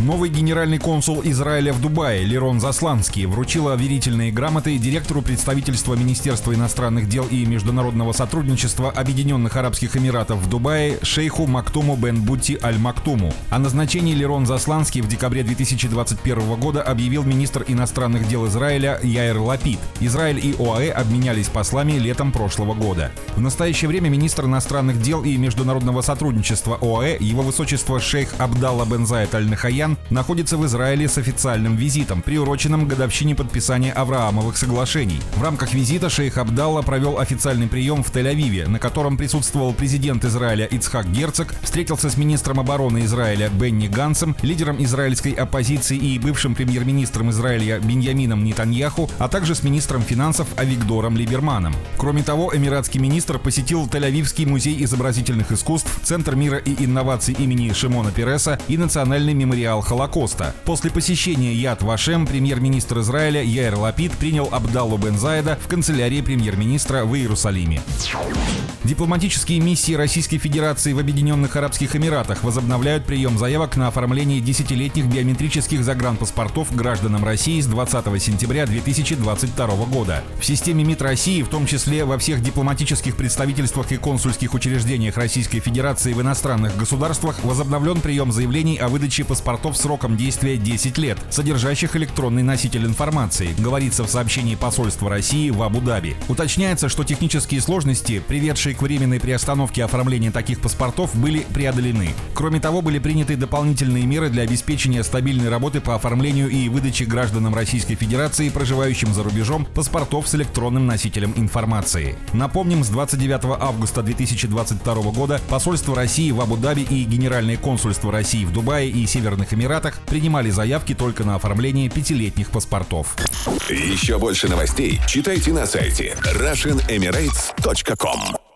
Новый генеральный консул Израиля в Дубае Лерон Засланский вручила верительные грамоты директору представительства Министерства иностранных дел и международного сотрудничества Объединенных Арабских Эмиратов в Дубае шейху Мактуму бен Бути Аль-Мактуму. О назначении Лерон Засланский в декабре 2021 года объявил министр иностранных дел Израиля Яир Лапид. Израиль и ОАЭ обменялись послами летом прошлого года. В настоящее время министр иностранных дел и международного сотрудничества ОАЭ, его высочество шейх Абдалла бен Заид Аль-Нахаян Пашинян находится в Израиле с официальным визитом, приуроченным к годовщине подписания Авраамовых соглашений. В рамках визита шейх Абдалла провел официальный прием в Тель-Авиве, на котором присутствовал президент Израиля Ицхак Герцог, встретился с министром обороны Израиля Бенни Гансом, лидером израильской оппозиции и бывшим премьер-министром Израиля Беньямином Нетаньяху, а также с министром финансов Авигдором Либерманом. Кроме того, эмиратский министр посетил Тель-Авивский музей изобразительных искусств, Центр мира и инноваций имени Шимона Переса и Национальный мемориал мемориал Холокоста. После посещения Яд Вашем премьер-министр Израиля Яир Лапид принял Абдаллу Бензайда в канцелярии премьер-министра в Иерусалиме. Дипломатические миссии Российской Федерации в Объединенных Арабских Эмиратах возобновляют прием заявок на оформление десятилетних биометрических загранпаспортов гражданам России с 20 сентября 2022 года. В системе МИД России, в том числе во всех дипломатических представительствах и консульских учреждениях Российской Федерации в иностранных государствах возобновлен прием заявлений о выдаче паспортов паспортов сроком действия 10 лет, содержащих электронный носитель информации, говорится в сообщении посольства России в Абу-Даби. Уточняется, что технические сложности, приведшие к временной приостановке оформления таких паспортов, были преодолены. Кроме того, были приняты дополнительные меры для обеспечения стабильной работы по оформлению и выдаче гражданам Российской Федерации, проживающим за рубежом, паспортов с электронным носителем информации. Напомним, с 29 августа 2022 года посольство России в Абу-Даби и Генеральное консульство России в Дубае и Северных Эмиратах принимали заявки только на оформление пятилетних паспортов. Еще больше новостей читайте на сайте RussianEmirates.com